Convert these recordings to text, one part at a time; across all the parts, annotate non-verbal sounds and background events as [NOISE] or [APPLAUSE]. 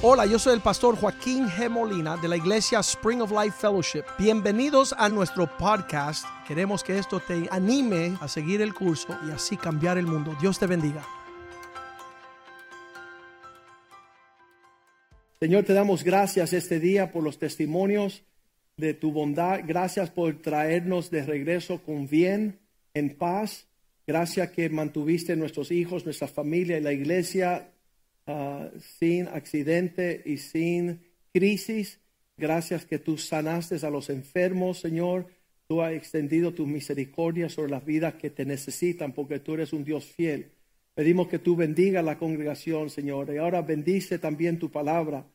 Hola, yo soy el pastor Joaquín G. Molina de la iglesia Spring of Life Fellowship. Bienvenidos a nuestro podcast. Queremos que esto te anime a seguir el curso y así cambiar el mundo. Dios te bendiga. Señor, te damos gracias este día por los testimonios de tu bondad. Gracias por traernos de regreso con bien, en paz. Gracias que mantuviste nuestros hijos, nuestra familia y la iglesia uh, sin accidente y sin crisis. Gracias que tú sanaste a los enfermos, Señor. Tú has extendido tu misericordia sobre las vidas que te necesitan porque tú eres un Dios fiel. Pedimos que tú bendiga la congregación, Señor. Y ahora bendice también tu palabra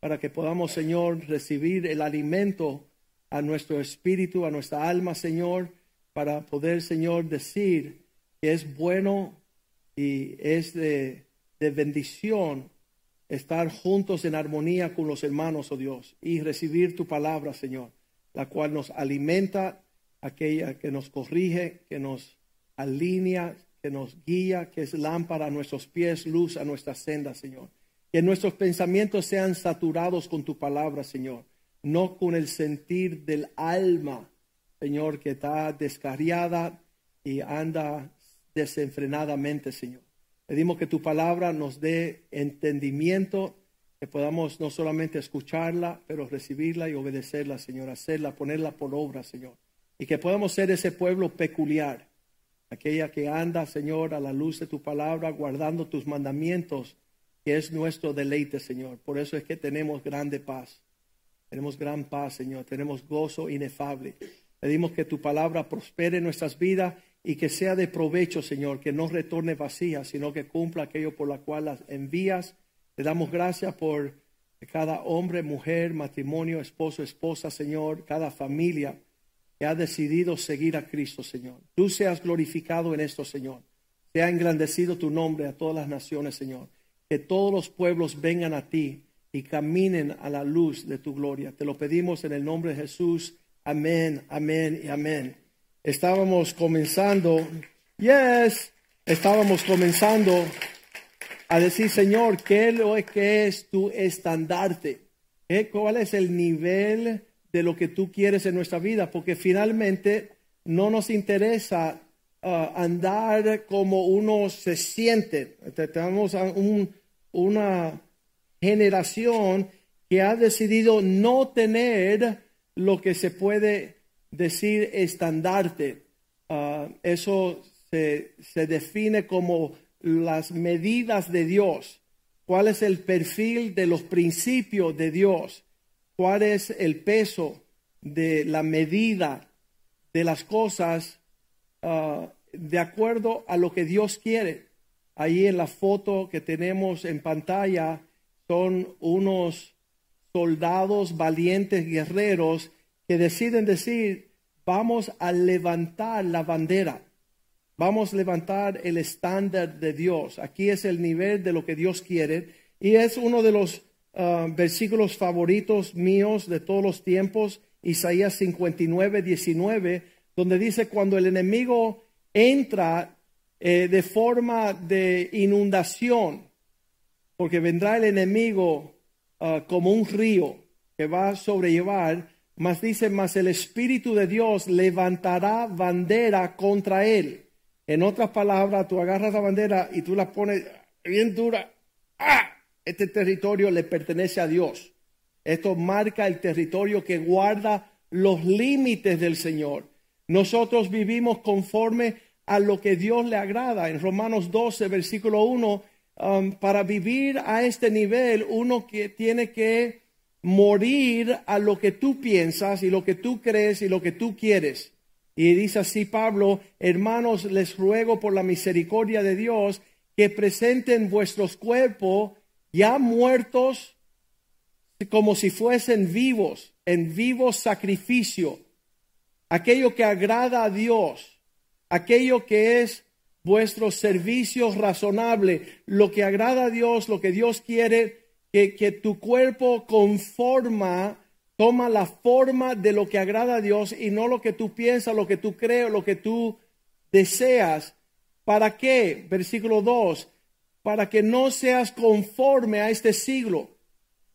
para que podamos, Señor, recibir el alimento a nuestro espíritu, a nuestra alma, Señor, para poder, Señor, decir que es bueno y es de de bendición estar juntos en armonía con los hermanos, oh Dios, y recibir tu palabra, Señor, la cual nos alimenta, aquella que nos corrige, que nos alinea, que nos guía, que es lámpara a nuestros pies, luz a nuestra senda, Señor. Que nuestros pensamientos sean saturados con tu palabra, Señor, no con el sentir del alma, Señor, que está descarriada y anda desenfrenadamente, Señor. Pedimos que tu palabra nos dé entendimiento, que podamos no solamente escucharla, pero recibirla y obedecerla, Señor, hacerla, ponerla por obra, Señor. Y que podamos ser ese pueblo peculiar, aquella que anda, Señor, a la luz de tu palabra, guardando tus mandamientos, que es nuestro deleite, Señor. Por eso es que tenemos grande paz. Tenemos gran paz, Señor. Tenemos gozo inefable. Pedimos que tu palabra prospere en nuestras vidas y que sea de provecho, Señor, que no retorne vacía, sino que cumpla aquello por la cual las envías. Te damos gracias por cada hombre, mujer, matrimonio, esposo, esposa, Señor, cada familia que ha decidido seguir a Cristo, Señor. Tú seas glorificado en esto, Señor. Sea engrandecido tu nombre a todas las naciones, Señor. Que todos los pueblos vengan a ti y caminen a la luz de tu gloria. Te lo pedimos en el nombre de Jesús. Amén, amén y amén estábamos comenzando, yes, estábamos comenzando a decir, Señor, ¿qué es lo que es tu estandarte? ¿Cuál es el nivel de lo que tú quieres en nuestra vida? Porque finalmente no nos interesa uh, andar como uno se siente. Tenemos un, una generación que ha decidido no tener lo que se puede decir estandarte. Ah, eso se, se define como las medidas de Dios. ¿Cuál es el perfil de los principios de Dios? ¿Cuál es el peso de la medida de las cosas ah, de acuerdo a lo que Dios quiere? Ahí en la foto que tenemos en pantalla son unos soldados valientes guerreros deciden decir, vamos a levantar la bandera, vamos a levantar el estándar de Dios. Aquí es el nivel de lo que Dios quiere y es uno de los ah, versículos favoritos míos de todos los tiempos, Isaías 59, 19, donde dice, cuando el enemigo entra eh, de forma de inundación, porque vendrá el enemigo ah, como un río que va a sobrellevar, mas dice, mas el Espíritu de Dios levantará bandera contra él. En otras palabras, tú agarras la bandera y tú la pones bien dura. ¡Ah! Este territorio le pertenece a Dios. Esto marca el territorio que guarda los límites del Señor. Nosotros vivimos conforme a lo que Dios le agrada. En Romanos 12, versículo 1, um, para vivir a este nivel, uno que tiene que morir a lo que tú piensas y lo que tú crees y lo que tú quieres. Y dice así Pablo, hermanos, les ruego por la misericordia de Dios que presenten vuestros cuerpos ya muertos como si fuesen vivos, en vivo sacrificio, aquello que agrada a Dios, aquello que es vuestro servicio razonable, lo que agrada a Dios, lo que Dios quiere que, tu cuerpo conforma, toma la forma de lo que agrada a Dios y no lo que tú piensas, lo que tú crees, lo que tú deseas. ¿Para qué? Versículo 2. Para que no seas conforme a este siglo,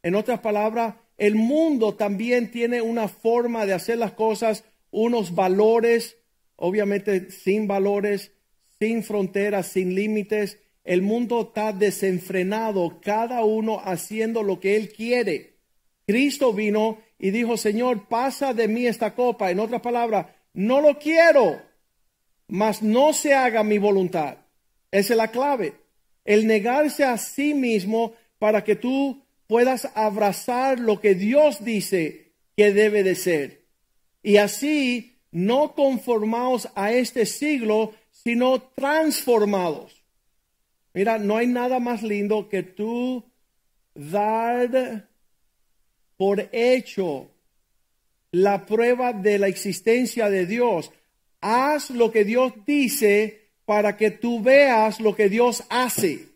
En otras palabras, el mundo también tiene una forma de hacer las cosas, unos valores, obviamente sin valores, sin fronteras, sin límites. El mundo está desenfrenado, cada uno haciendo lo que él quiere. Cristo vino y dijo, Señor, pasa de mí esta copa. En otras palabras, no lo quiero, mas no se haga mi voluntad. Esa es la clave. El negarse a sí mismo para que tú puedas abrazar lo que Dios dice que debe de ser. Y así no conformados a este siglo, sino transformados. Mira, no hay nada más lindo que tú dar por hecho la prueba de la existencia de Dios. Haz lo que Dios dice para que tú veas lo que Dios hace.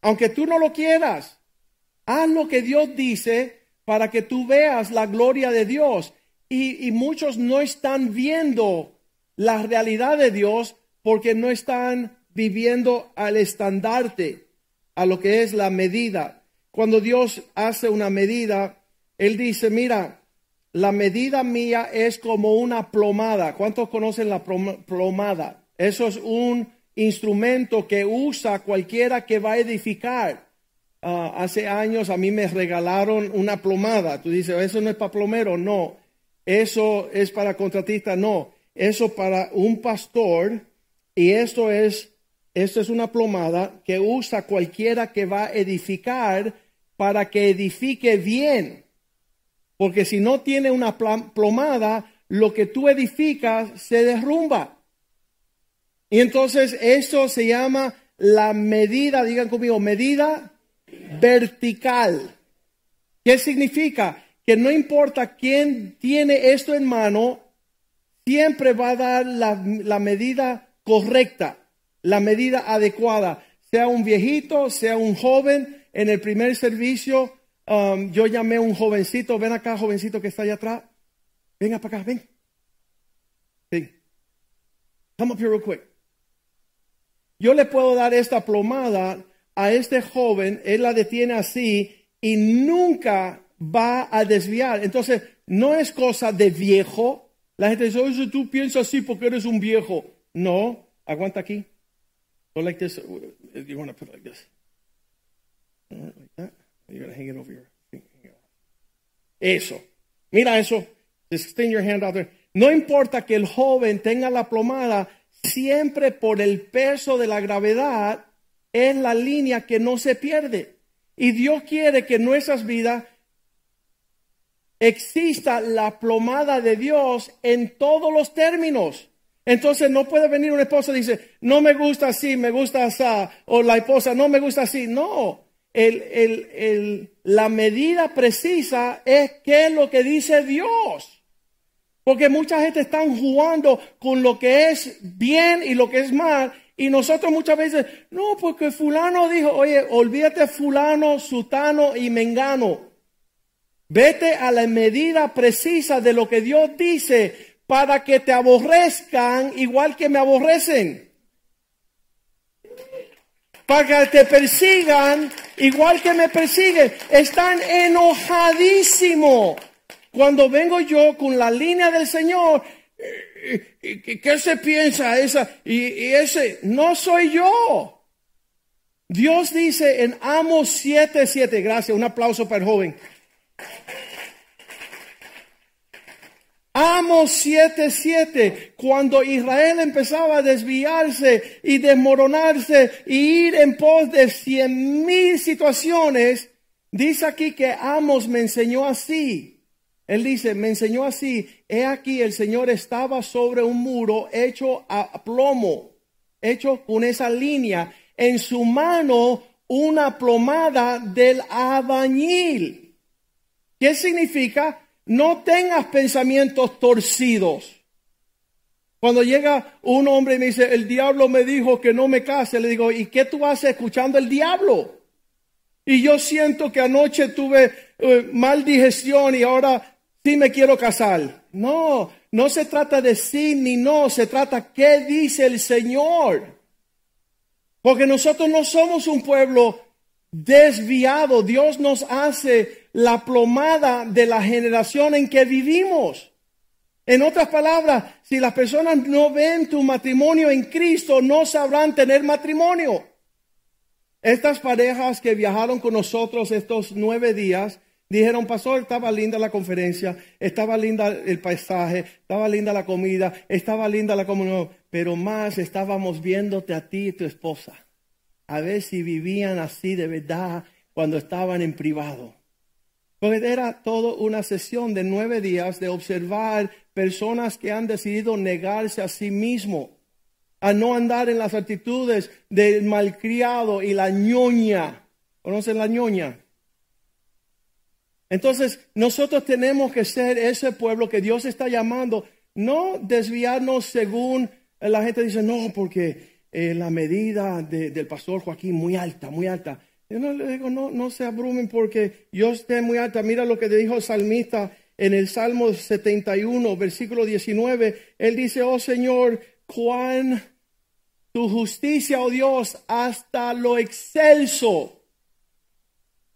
Aunque tú no lo quieras, haz lo que Dios dice para que tú veas la gloria de Dios. Y, y muchos no están viendo la realidad de Dios porque no están viviendo al estandarte, a lo que es la medida. Cuando Dios hace una medida, Él dice, mira, la medida mía es como una plomada. ¿Cuántos conocen la plomada? Eso es un instrumento que usa cualquiera que va a edificar. Ah, hace años a mí me regalaron una plomada. Tú dices, eso no es para plomero. No, eso es para contratista. No, eso para un pastor y esto es, esto es una plomada que usa cualquiera que va a edificar para que edifique bien. Porque si no tiene una plomada, lo que tú edificas se derrumba. Y entonces esto se llama la medida, digan conmigo, medida vertical. ¿Qué significa? Que no importa quién tiene esto en mano, siempre va a dar la, medida correcta, la medida adecuada, sea un viejito, sea un joven. En el primer servicio um, yo llamé a un jovencito, ven acá, jovencito que está allá atrás, venga para acá, ven. Ven. Come up here real quick. Yo le puedo dar esta plomada a este joven, él la detiene así y nunca va a desviar. Entonces, no es cosa de viejo, la gente dice, oye, tú piensas así porque eres un viejo. No, aguanta aquí. Go like this. You want to put like this. Like that. You're going hang it over your Eso. Mira eso. Extend your hand out there. No importa que el joven tenga la plomada, siempre por el peso de la gravedad es la línea que no se pierde. Y Dios quiere que nuestras vidas exista la plomada de Dios en todos los términos. Entonces no puede venir una esposa y dice, no me gusta así, me gusta así, o la esposa no me gusta así. No, el, el, el, la medida precisa es qué es lo que dice Dios. Porque mucha gente está jugando con lo que es bien y lo que es mal. Y nosotros muchas veces, no, porque fulano dijo, oye, olvídate fulano, sutano y mengano. Vete a la medida precisa de lo que Dios dice para que te aborrezcan igual que me aborrecen. Para que te persigan igual que me persiguen. Están enojadísimos. Cuando vengo yo con la línea del Señor, ¿qué se piensa esa? Y, y ese, no soy yo. Dios dice en Amos 7:7, gracias, un aplauso para el joven. Amos 7:7, cuando Israel empezaba a desviarse y desmoronarse y ir en pos de cien mil situaciones, dice aquí que Amos me enseñó así. Él dice, me enseñó así, he aquí el Señor estaba sobre un muro hecho a plomo, hecho con esa línea, en su mano una plomada del abañil. ¿Qué significa? No tengas pensamientos torcidos. Cuando llega un hombre y me dice, el diablo me dijo que no me case, le digo, ¿y qué tú haces escuchando el diablo? Y yo siento que anoche tuve eh, mal digestión y ahora sí me quiero casar. No, no se trata de sí ni no, se trata qué dice el Señor. Porque nosotros no somos un pueblo desviado. Dios nos hace la plomada de la generación en que vivimos. En otras palabras, si las personas no ven tu matrimonio en Cristo, no sabrán tener matrimonio. Estas parejas que viajaron con nosotros estos nueve días, dijeron, pastor, estaba linda la conferencia, estaba linda el paisaje, estaba linda la comida, estaba linda la comunión, pero más estábamos viéndote a ti y tu esposa. A ver si vivían así de verdad cuando estaban en privado. Porque era todo una sesión de nueve días de observar personas que han decidido negarse a sí mismo, a no andar en las actitudes del malcriado y la ñoña. ¿Conocen la ñoña? Entonces, nosotros tenemos que ser ese pueblo que Dios está llamando, no desviarnos según la gente dice, no, porque eh, la medida del pastor Joaquín muy alta, muy alta. Yo no le digo, no, no se abrumen porque yo esté muy alta. Mira lo que dijo el salmista en el Salmo 71, versículo 19. Él dice, oh Señor, cuán tu justicia, oh Dios, hasta lo excelso.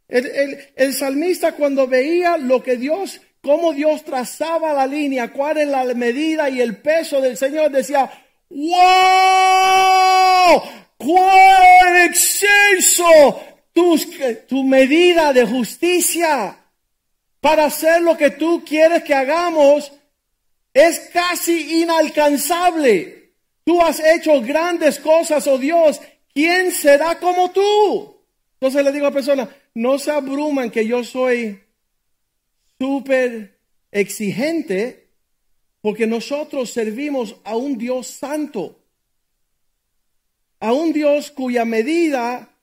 El, el, salmista cuando veía lo que Dios, cómo Dios trazaba la línea, cuál es la medida y el peso del Señor, decía, wow, cuán excelso tu medida de justicia para hacer lo que tú quieres que hagamos es casi inalcanzable. Tú has hecho grandes cosas, oh Dios. ¿Quién será como tú? Entonces le digo a la persona, no se abruman que yo soy súper exigente porque nosotros servimos a un Dios santo, a un Dios cuya medida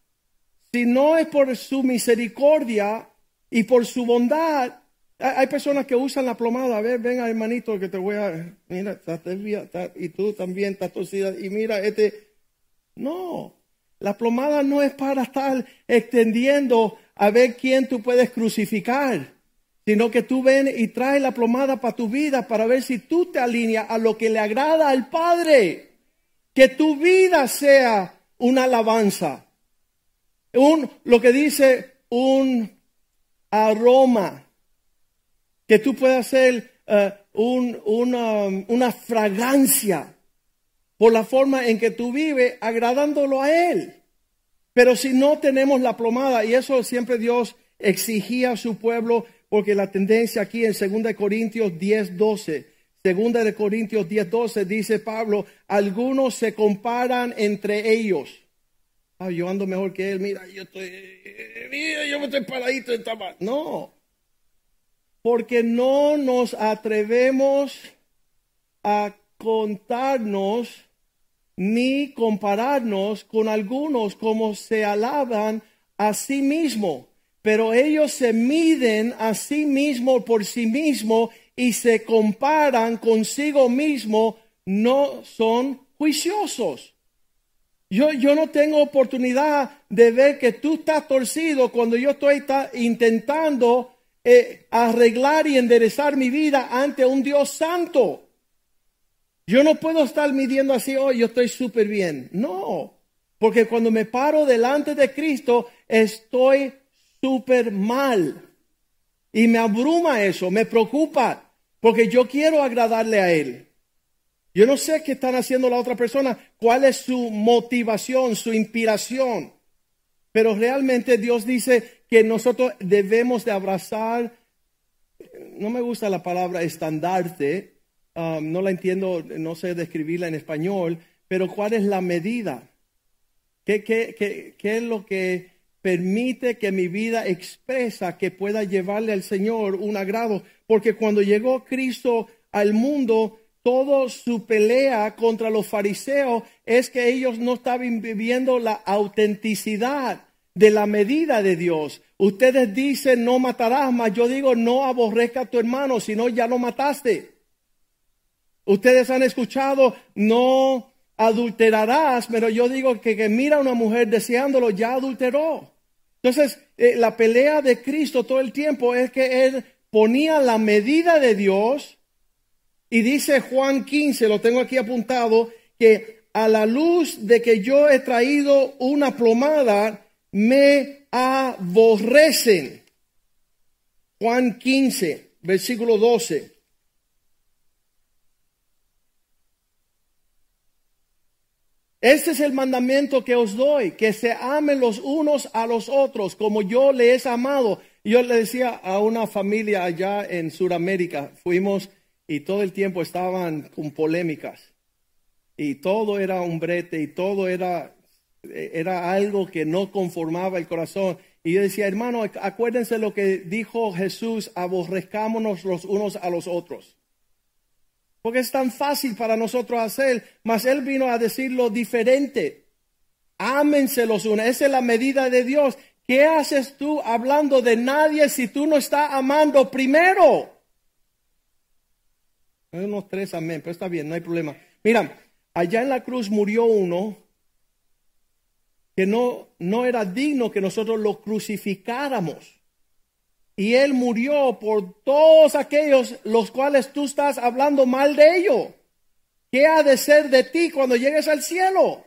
si no es por su misericordia y por su bondad, hay personas que usan la plomada. A ver, venga, hermanito, que te voy a. Mira, y tú también estás torcida. Y mira, este. No, la plomada no es para estar extendiendo a ver quién tú puedes crucificar, sino que tú ven y traes la plomada para tu vida para ver si tú te alineas a lo que le agrada al Padre. Que tu vida sea una alabanza un, lo que dice un aroma, que tú puedas hacer eh, una, una fragancia por la forma en que tú vives, agradándolo a Él. Pero si no tenemos la plomada, y eso siempre Dios exigía a su pueblo, porque la tendencia aquí en 2 Corintios 10, 12, 2 de Corintios 10, 12 dice Pablo, algunos se comparan entre ellos. Ah, yo ando mejor que él, mira, yo estoy, mira, yo me estoy paradito en. No, porque no nos atrevemos a contarnos ni compararnos con algunos como se alaban a sí mismo, pero ellos se miden a sí mismo por sí mismo y se comparan consigo mismo, no son juiciosos. Yo, no tengo oportunidad de ver que tú estás torcido cuando yo estoy intentando eh, arreglar y enderezar mi vida ante un Dios santo. Yo no puedo estar midiendo así, oh, yo estoy súper bien. No, porque cuando me paro delante de Cristo, estoy súper mal. Y me abruma eso, me preocupa, porque yo quiero agradarle a Él. Yo no sé qué están haciendo la otra persona, cuál es su motivación, su inspiración. Pero realmente Dios dice que nosotros debemos de abrazar, no me gusta la palabra estandarte, um, no la entiendo, no sé describirla en español, pero cuál es la medida. ¿Qué, qué, es lo que permite que mi vida expresa que pueda llevarle al Señor un agrado? Porque cuando llegó Cristo al mundo, todo su pelea contra los fariseos es que ellos no estaban viviendo la autenticidad de la medida de Dios. Ustedes dicen no matarás, mas yo digo no aborrezca a tu hermano, sino ya lo mataste. Ustedes han escuchado no adulterarás, pero yo digo que, que mira a una mujer deseándolo, ya adulteró. Entonces, eh, la pelea de Cristo todo el tiempo es que Él ponía la medida de Dios y dice Juan 15, lo tengo aquí apuntado, que a la luz de que yo he traído una plomada, me aborrecen. Juan 15, versículo 12. Este es el mandamiento que os doy, que se amen los unos a los otros como yo les he amado. Yo le decía a una familia allá en Sudamérica, fuimos y todo el tiempo estaban con polémicas y todo era un brete y todo era, era algo que no conformaba el corazón. Y yo decía, hermano, acuérdense lo que dijo Jesús, aborrezcámonos los unos a los otros. Porque es tan fácil para nosotros hacer, mas Él vino a decirlo diferente. Ámense los unos, esa es la medida de Dios. ¿Qué haces tú hablando de nadie si tú no estás amando primero? Unos tres amén, pero está bien, no hay problema. Mira, allá en la cruz murió uno que no, no era digno que nosotros lo crucificáramos. Y Él murió por todos aquellos los cuales tú estás hablando mal de ellos. ¿Qué ha de ser de ti cuando llegues al cielo?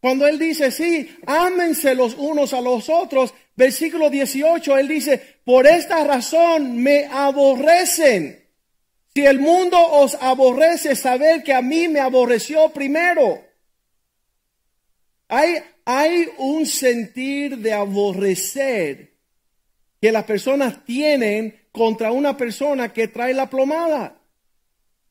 Cuando Él dice, sí, ámense los unos a los otros, versículo 18, Él dice, por esta razón me aborrecen. Si el mundo os aborrece, saber que a mí me aborreció primero. Hay, hay un sentir de aborrecer que las personas tienen contra una persona que trae la plomada.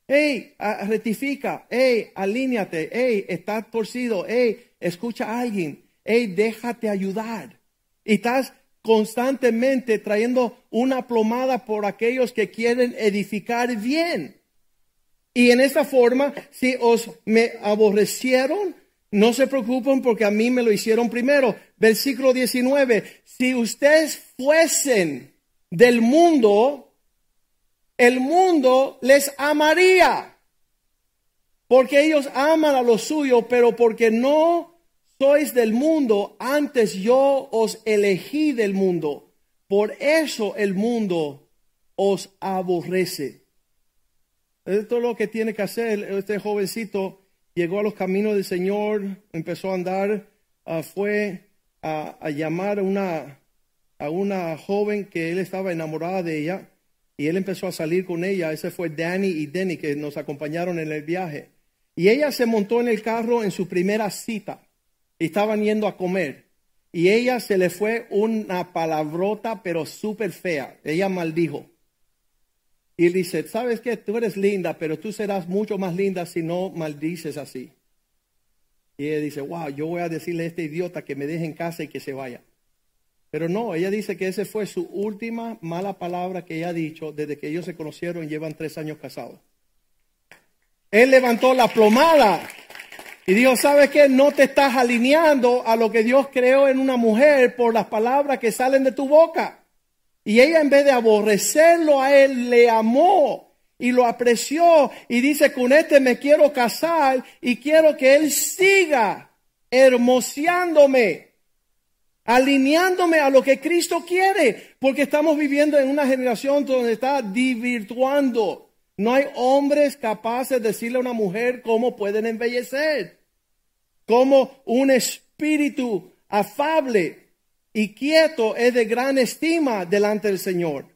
Hey, rectifica. Hey, alíñate. Hey, estás torcido. Hey, escucha a alguien. Hey, déjate ayudar. Y estás constantemente trayendo una plomada por aquellos que quieren edificar bien. Y en esta forma, si os me aborrecieron, no se preocupen porque a mí me lo hicieron primero. Versículo 19. Si ustedes fuesen del mundo, el mundo les amaría. Porque ellos aman a lo suyo, pero porque no sois del mundo, antes yo os elegí del mundo. Por eso el mundo os aborrece. Esto es lo que tiene que hacer este jovencito llegó a los caminos del Señor, empezó a andar, ah, fue a, llamar a una, a una joven que él estaba enamorada de ella y él empezó a salir con ella. Ese fue Danny y Denny que nos acompañaron en el viaje. Y ella se montó en el carro en su primera cita estaban yendo a comer. Y ella se le fue una palabrota, pero súper fea. Ella maldijo. Y dice, ¿sabes qué? Tú eres linda, pero tú serás mucho más linda si no maldices así. Y ella dice, wow, yo voy a decirle a este idiota que me deje en casa y que se vaya. Pero no, ella dice que esa fue su última mala palabra que ella ha dicho desde que ellos se conocieron y llevan tres años casados. Él levantó la plomada y dijo, ¿sabes qué? No te estás alineando a lo que Dios creó en una mujer por las palabras que salen de tu boca. Y ella en vez de aborrecerlo a él, le amó y lo apreció y dice, con este me quiero casar y quiero que él siga hermoseándome, alineándome a lo que Cristo quiere, porque estamos viviendo en una generación donde está divirtuando. No hay hombres capaces de decirle a una mujer cómo pueden embellecer, como un espíritu afable y quieto es de gran estima delante del Señor.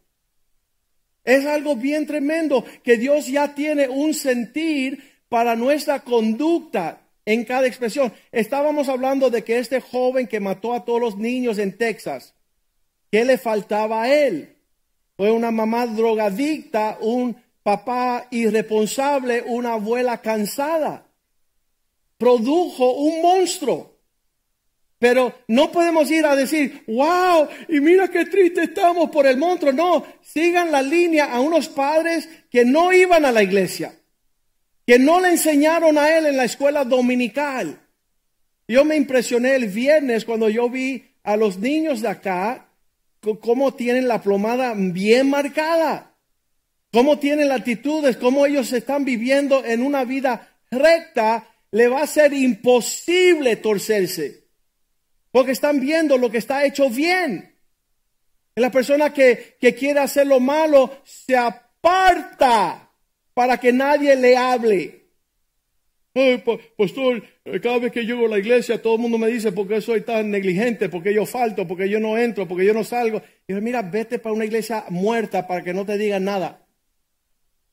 Es algo bien tremendo que Dios ya tiene un sentir para nuestra conducta en cada expresión. Estábamos hablando de que este joven que mató a todos los niños en Texas, ¿qué le faltaba a él? Fue una mamá drogadicta, un papá irresponsable, una abuela cansada. Produjo un monstruo. Pero no podemos ir a decir, wow, y mira qué triste estamos por el monstruo. No, sigan la línea a unos padres que no iban a la iglesia, que no le enseñaron a él en la escuela dominical. Yo me impresioné el viernes cuando yo vi a los niños de acá, cómo tienen la plomada bien marcada, cómo tienen las actitudes, cómo ellos están viviendo en una vida recta, le va a ser imposible torcerse. Porque están viendo lo que está hecho bien. la persona que, que quiere hacer lo malo se aparta para que nadie le hable. Ay, pa- pastor, eh, cada vez que llego a la iglesia todo el mundo me dice por qué soy tan negligente, por qué yo falto, por qué yo no entro, por qué yo no salgo. Y yo, mira, vete para una iglesia muerta para que no te digan nada.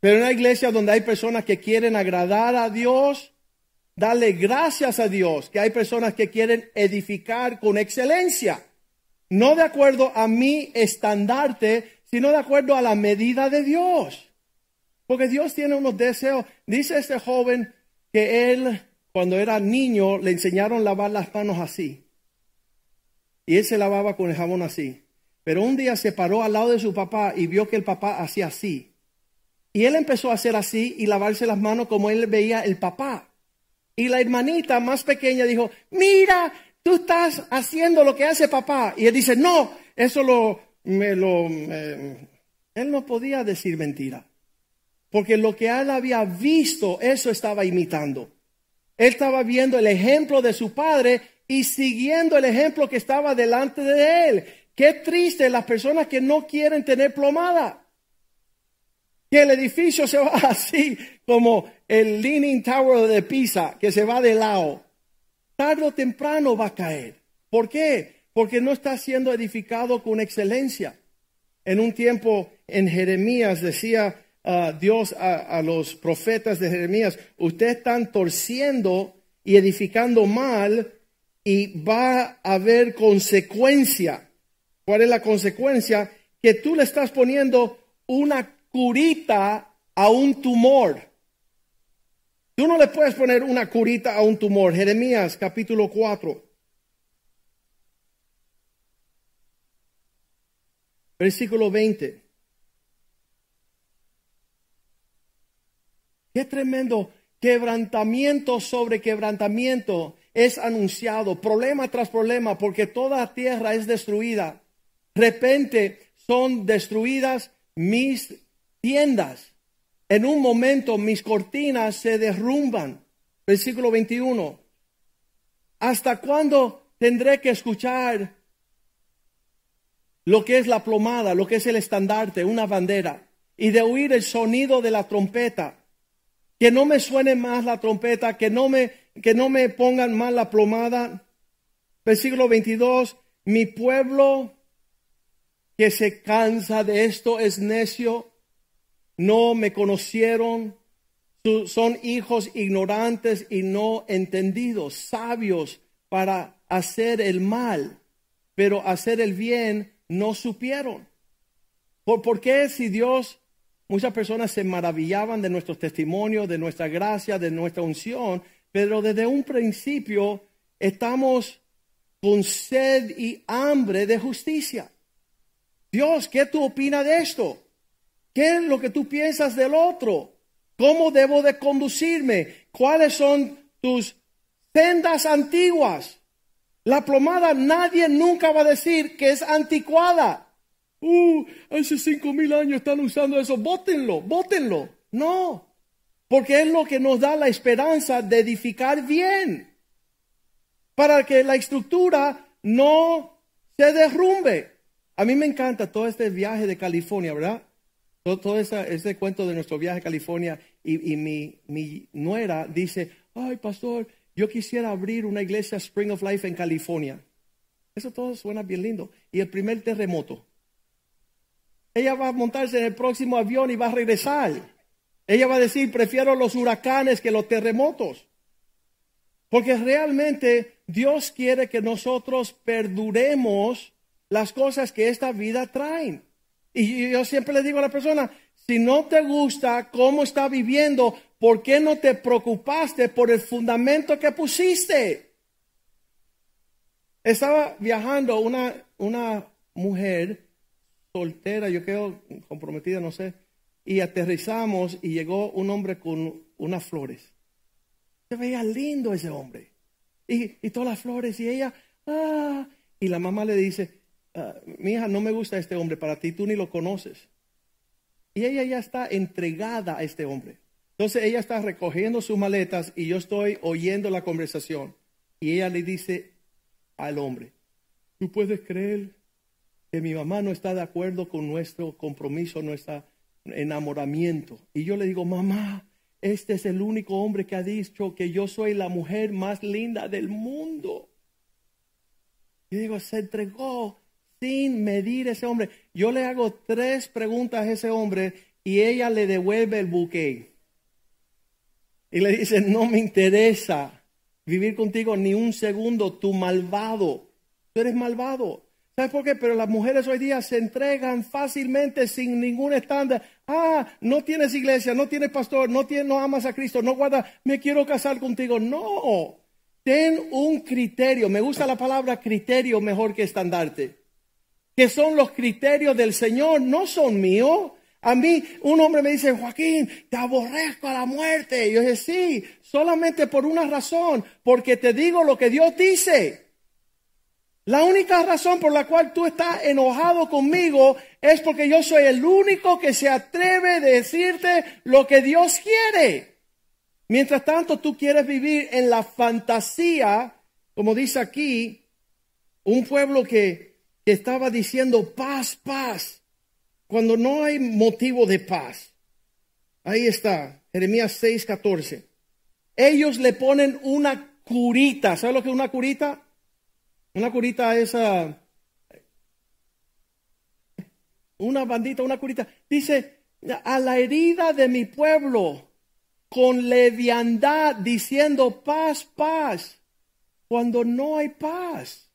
Pero una iglesia donde hay personas que quieren agradar a Dios, darle gracias a Dios, que hay personas que quieren edificar con excelencia, no de acuerdo a mi estandarte, sino de acuerdo a la medida de Dios. Porque Dios tiene unos deseos. Dice este joven que él, cuando era niño, le enseñaron a lavar las manos así. Y él se lavaba con el jabón así. Pero un día se paró al lado de su papá y vio que el papá hacía así. Y él empezó a hacer así y lavarse las manos como él veía el papá. Y la hermanita más pequeña dijo, mira, tú estás haciendo lo que hace papá. Y él dice, no, eso lo, me lo, me-". él no podía decir mentira. Porque lo que él había visto, eso estaba imitando. Él estaba viendo el ejemplo de su padre y siguiendo el ejemplo que estaba delante de él. Qué triste las personas que no quieren tener plomada. Que el edificio se va [LAUGHS] así como el Leaning Tower de Pisa, que se va de lado. Tarde o temprano va a caer. ¿Por qué? Porque no está siendo edificado con excelencia. En un tiempo en Jeremías decía ah, Dios a, a los profetas de Jeremías, ustedes están torciendo y edificando mal y va a haber consecuencia. ¿Cuál es la consecuencia? Que tú le estás poniendo una curita a un tumor. Tú no le puedes poner una curita a un tumor. Jeremías capítulo 4. Versículo 20. Qué tremendo quebrantamiento sobre quebrantamiento es anunciado, problema tras problema, porque toda tierra es destruida. De repente son destruidas mis tiendas. En un momento mis cortinas se derrumban. Versículo 21. ¿Hasta cuándo tendré que escuchar lo que es la plomada, lo que es el estandarte, una bandera, y de oír el sonido de la trompeta? Que no me suene más la trompeta, que no me, que no me pongan más la plomada. Versículo 22. Mi pueblo que se cansa de esto es necio, no me conocieron, son hijos ignorantes y no entendidos, sabios para hacer el mal, pero hacer el bien no supieron. ¿Por, por qué si Dios, muchas personas se maravillaban de nuestros testimonios, de nuestra gracia, de nuestra unción, pero desde un principio estamos con sed y hambre de justicia. Dios, ¿qué tú opinas de esto? ¿Qué es lo que tú piensas del otro? ¿Cómo debo de conducirme? ¿Cuáles son tus sendas antiguas? La plomada nadie nunca va a decir que es anticuada. Uh, hace cinco mil años están usando eso. Bótenlo, bótenlo. No, porque es lo que nos da la esperanza de edificar bien. Para que la estructura no se derrumbe. A mí me encanta todo este viaje de California, ¿verdad? Todo, todo ese cuento de nuestro viaje a California y, mi nuera dice, ay pastor, yo quisiera abrir una iglesia Spring of Life en California. Eso todo suena bien lindo. Y el primer terremoto. Ella va a montarse en el próximo avión y va a regresar. Ella va a decir, prefiero los huracanes que los terremotos. Porque realmente Dios quiere que nosotros perduremos las cosas que esta vida traen. Y yo siempre le digo a la persona, si no te gusta cómo está viviendo, ¿por qué no te preocupaste por el fundamento que pusiste? Estaba viajando una, una mujer soltera, yo creo comprometida, no sé, y aterrizamos y llegó un hombre con unas flores. Se veía lindo ese hombre. Y, y todas las flores y ella, ah, y la mamá le dice, ah, mi hija, no me gusta este hombre, para ti tú ni lo conoces. Y ella ya está entregada a este hombre. Entonces ella está recogiendo sus maletas y yo estoy oyendo la conversación. Y ella le dice al hombre, ¿tú puedes creer que mi mamá no está de acuerdo con nuestro compromiso, nuestro enamoramiento? Y yo le digo, mamá, este es el único hombre que ha dicho que yo soy la mujer más linda del mundo. Y digo, se entregó sin medir ese hombre. Yo le hago tres preguntas a ese hombre y ella le devuelve el buque. Y le dice, no me interesa vivir contigo ni un segundo, tu malvado. Tú eres malvado. ¿Sabes por qué? Pero las mujeres hoy día se entregan fácilmente sin ningún estándar. Ah, no tienes iglesia, no tienes pastor, no, tienes, no amas a Cristo, no guardas, me quiero casar contigo. No, ten un criterio. Me gusta la palabra criterio mejor que estandarte. Que son los criterios del Señor, no son míos. A mí un hombre me dice, Joaquín, te aborrezco a la muerte. Yo dije, sí, solamente por una razón, porque te digo lo que Dios dice. La única razón por la cual tú estás enojado conmigo es porque yo soy el único que se atreve a decirte lo que Dios quiere. Mientras tanto, tú quieres vivir en la fantasía, como dice aquí, un pueblo que, estaba diciendo paz, paz, cuando no hay motivo de paz. Ahí está, Jeremías 6, 14. Ellos le ponen una curita. ¿Sabes lo que es una curita? Una curita esa, una bandita, una curita. Dice, a la herida de mi pueblo, con leviandad, diciendo paz, paz, cuando no hay paz.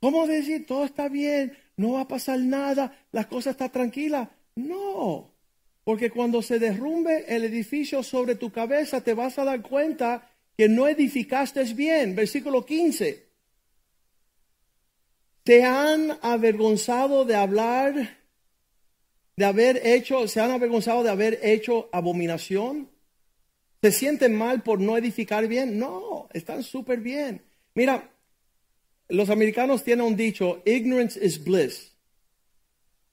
¿Cómo decir, todo está bien, no va a pasar nada, la cosa está tranquila? No, porque cuando se derrumbe el edificio sobre tu cabeza, te vas a dar cuenta que no edificaste bien. Versículo 15 se han avergonzado de hablar, de haber hecho, se han avergonzado de haber hecho abominación. ¿Se sienten mal por no edificar bien? No, están súper bien. Mira, los americanos tienen un dicho, ignorance is bliss.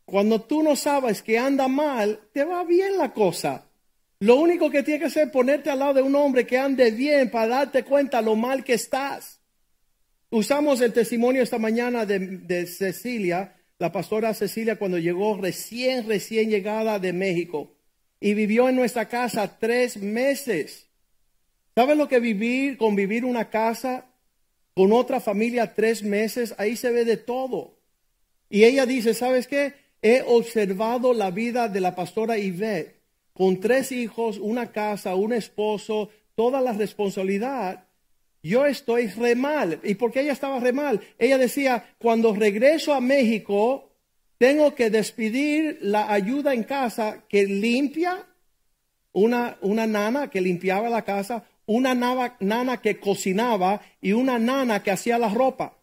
Cuando tú no sabes que anda mal, te va bien la cosa. Lo único que tienes que hacer es ponerte al lado de un hombre que ande bien para darte cuenta lo mal que estás. Usamos el testimonio esta mañana de, Cecilia, la pastora Cecilia, cuando llegó recién, recién llegada de México y vivió en nuestra casa tres meses. ¿Saben lo que vivir, convivir una casa con otra familia tres meses? Ahí se ve de todo. Y ella dice, ¿sabes qué? He observado la vida de la pastora Yvette con tres hijos, una casa, un esposo, toda la responsabilidad yo estoy re mal. ¿Y por qué ella estaba re mal? Ella decía, cuando regreso a México, tengo que despedir la ayuda en casa que limpia, una, una nana que limpiaba la casa, una nana que cocinaba y una nana que hacía la ropa.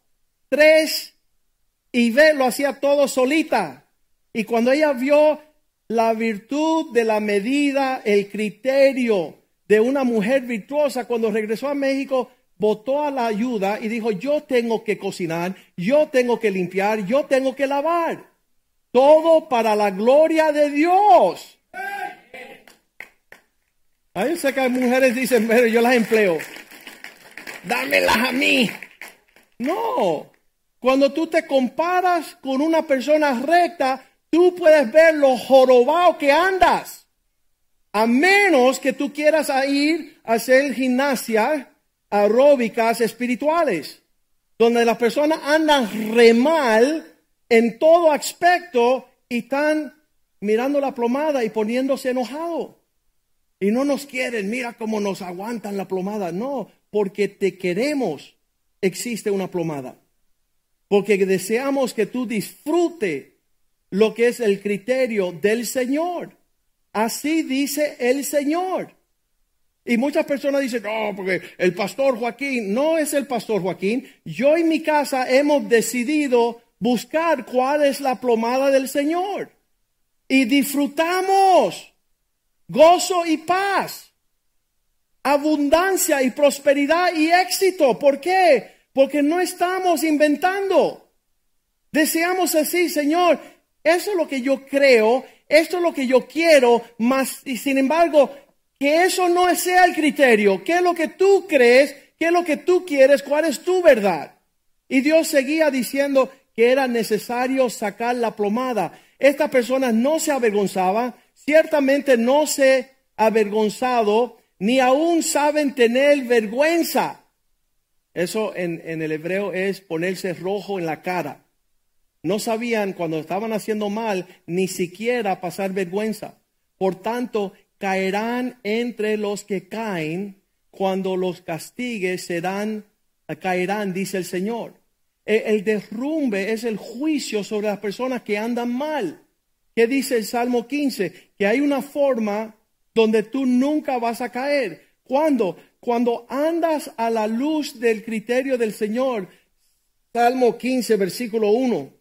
Tres. Y ve, lo hacía todo solita. Y cuando ella vio la virtud de la medida, el criterio de una mujer virtuosa, cuando regresó a México, votó a la ayuda y dijo, yo tengo que cocinar, yo tengo que limpiar, yo tengo que lavar. Todo para la gloria de Dios. A que hay mujeres dicen, pero yo las empleo. Dámelas a mí. No. Cuando tú te comparas con una persona recta, tú puedes ver lo jorobado que andas. A menos que tú quieras ir a hacer gimnasia aeróbicas espirituales, donde las personas andan re mal en todo aspecto y están mirando la plomada y poniéndose enojado. Y no nos quieren, mira cómo nos aguantan la plomada. No, porque te queremos, existe una plomada. Porque deseamos que tú disfrute lo que es el criterio del Señor. Así dice el Señor. Y muchas personas dicen, no, porque el pastor Joaquín no es el pastor Joaquín. Yo y mi casa hemos decidido buscar cuál es la plomada del Señor. Y disfrutamos gozo y paz, abundancia y prosperidad y éxito. ¿Por qué? Porque no estamos inventando. Deseamos así, Señor, eso es lo que yo creo, esto es lo que yo quiero, más, y sin embargo, que eso no sea el criterio. ¿Qué es lo que tú crees? ¿Qué es lo que tú quieres? ¿Cuál es tu verdad? Y Dios seguía diciendo que era necesario sacar la plomada. Esta persona no se avergonzaba, ciertamente no se avergonzado, ni aún saben tener vergüenza. Eso en, en el hebreo es ponerse rojo en la cara. No sabían cuando estaban haciendo mal ni siquiera pasar vergüenza. Por tanto, caerán entre los que caen cuando los castigues serán caerán, dice el Señor. El, el derrumbe es el juicio sobre las personas que andan mal. ¿Qué dice el Salmo 15? Que hay una forma donde tú nunca vas a caer. ¿Cuándo? Cuando andas a la luz del criterio del Señor. Salmo 15, versículo 1.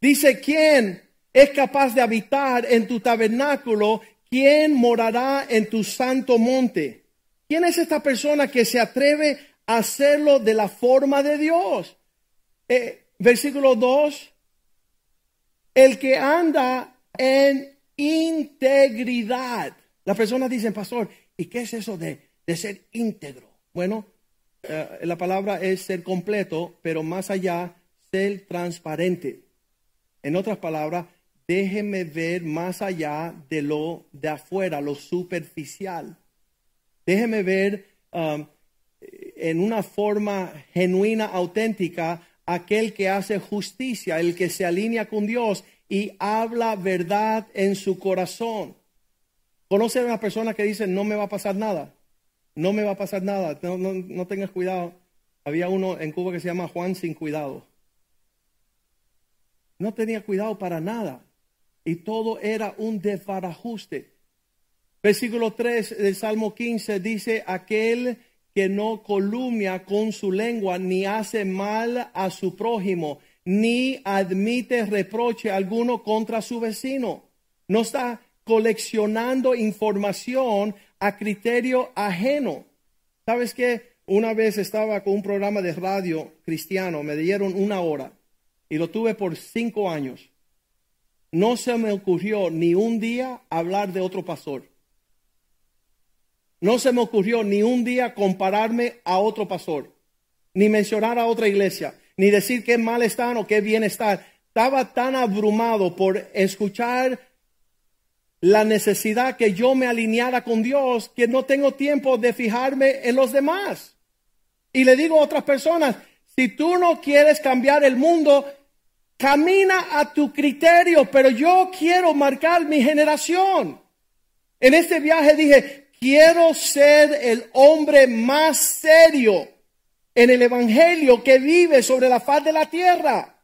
Dice, ¿quién es capaz de habitar en tu tabernáculo? ¿Quién morará en tu santo monte? ¿Quién es esta persona que se atreve a hacerlo de la forma de Dios? Eh, versículo 2. El que anda en integridad. Las personas dicen, pastor, ¿y qué es eso de, de ser íntegro? Bueno, eh, la palabra es ser completo, pero más allá, ser transparente. En otras palabras, déjeme ver más allá de lo de afuera, lo superficial. Déjeme ver um, en una forma genuina, auténtica, aquel que hace justicia, el que se alinea con Dios y habla verdad en su corazón. ¿Conoce a una persona que dice, no me va a pasar nada? No me va a pasar nada, no, no tengas cuidado. Había uno en Cuba que se llama Juan sin cuidado. No tenía cuidado para nada. Y todo era un desbarajuste. Versículo 3 del Salmo 15 dice, aquel que no columnia con su lengua, ni hace mal a su prójimo, ni admite reproche alguno contra su vecino. No está coleccionando información a criterio ajeno. ¿Sabes qué? Una vez estaba con un programa de radio cristiano, me dieron una hora y lo tuve por cinco años. No se me ocurrió ni un día hablar de otro pastor. No se me ocurrió ni un día compararme a otro pastor, ni mencionar a otra iglesia, ni decir qué mal están o qué bien están. Estaba tan abrumado por escuchar la necesidad que yo me alineara con Dios que no tengo tiempo de fijarme en los demás. Y le digo a otras personas, si tú no quieres cambiar el mundo, Camina a tu criterio, pero yo quiero marcar mi generación. En este viaje dije, quiero ser el hombre más serio en el Evangelio que vive sobre la faz de la tierra.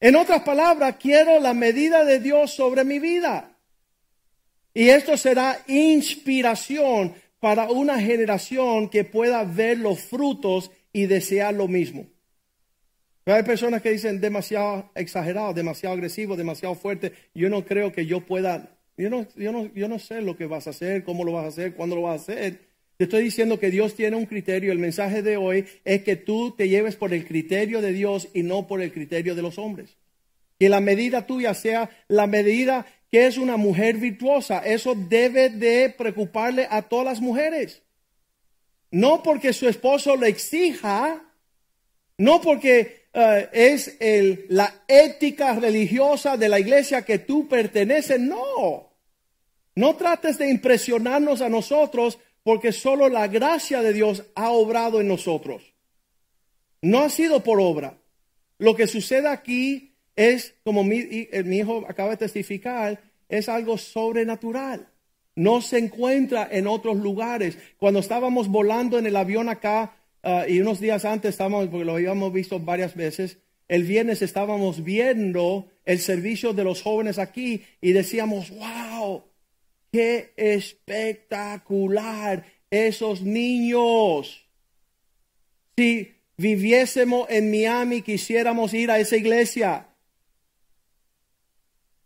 En otras palabras, quiero la medida de Dios sobre mi vida. Y esto será inspiración para una generación que pueda ver los frutos y desear lo mismo. Pero hay personas que dicen demasiado exagerado, demasiado agresivo, demasiado fuerte. Yo no creo que yo pueda, yo no, yo no, yo no sé lo que vas a hacer, cómo lo vas a hacer, cuándo lo vas a hacer. Te estoy diciendo que Dios tiene un criterio. El mensaje de hoy es que tú te lleves por el criterio de Dios y no por el criterio de los hombres. Que la medida tuya sea la medida que es una mujer virtuosa. Eso debe de preocuparle a todas las mujeres. No porque su esposo le exija, no porque eh, es el, la ética religiosa de la iglesia que tú perteneces. No, no trates de impresionarnos a nosotros porque solo la gracia de Dios ha obrado en nosotros. No ha sido por obra. Lo que sucede aquí es, como mi, eh, mi hijo acaba de testificar, es algo sobrenatural. No se encuentra en otros lugares. Cuando estábamos volando en el avión acá, Ah, y unos días antes estábamos, porque lo habíamos visto varias veces, el viernes estábamos viendo el servicio de los jóvenes aquí y decíamos, wow, qué espectacular esos niños. Si viviésemos en Miami, quisiéramos ir a esa iglesia.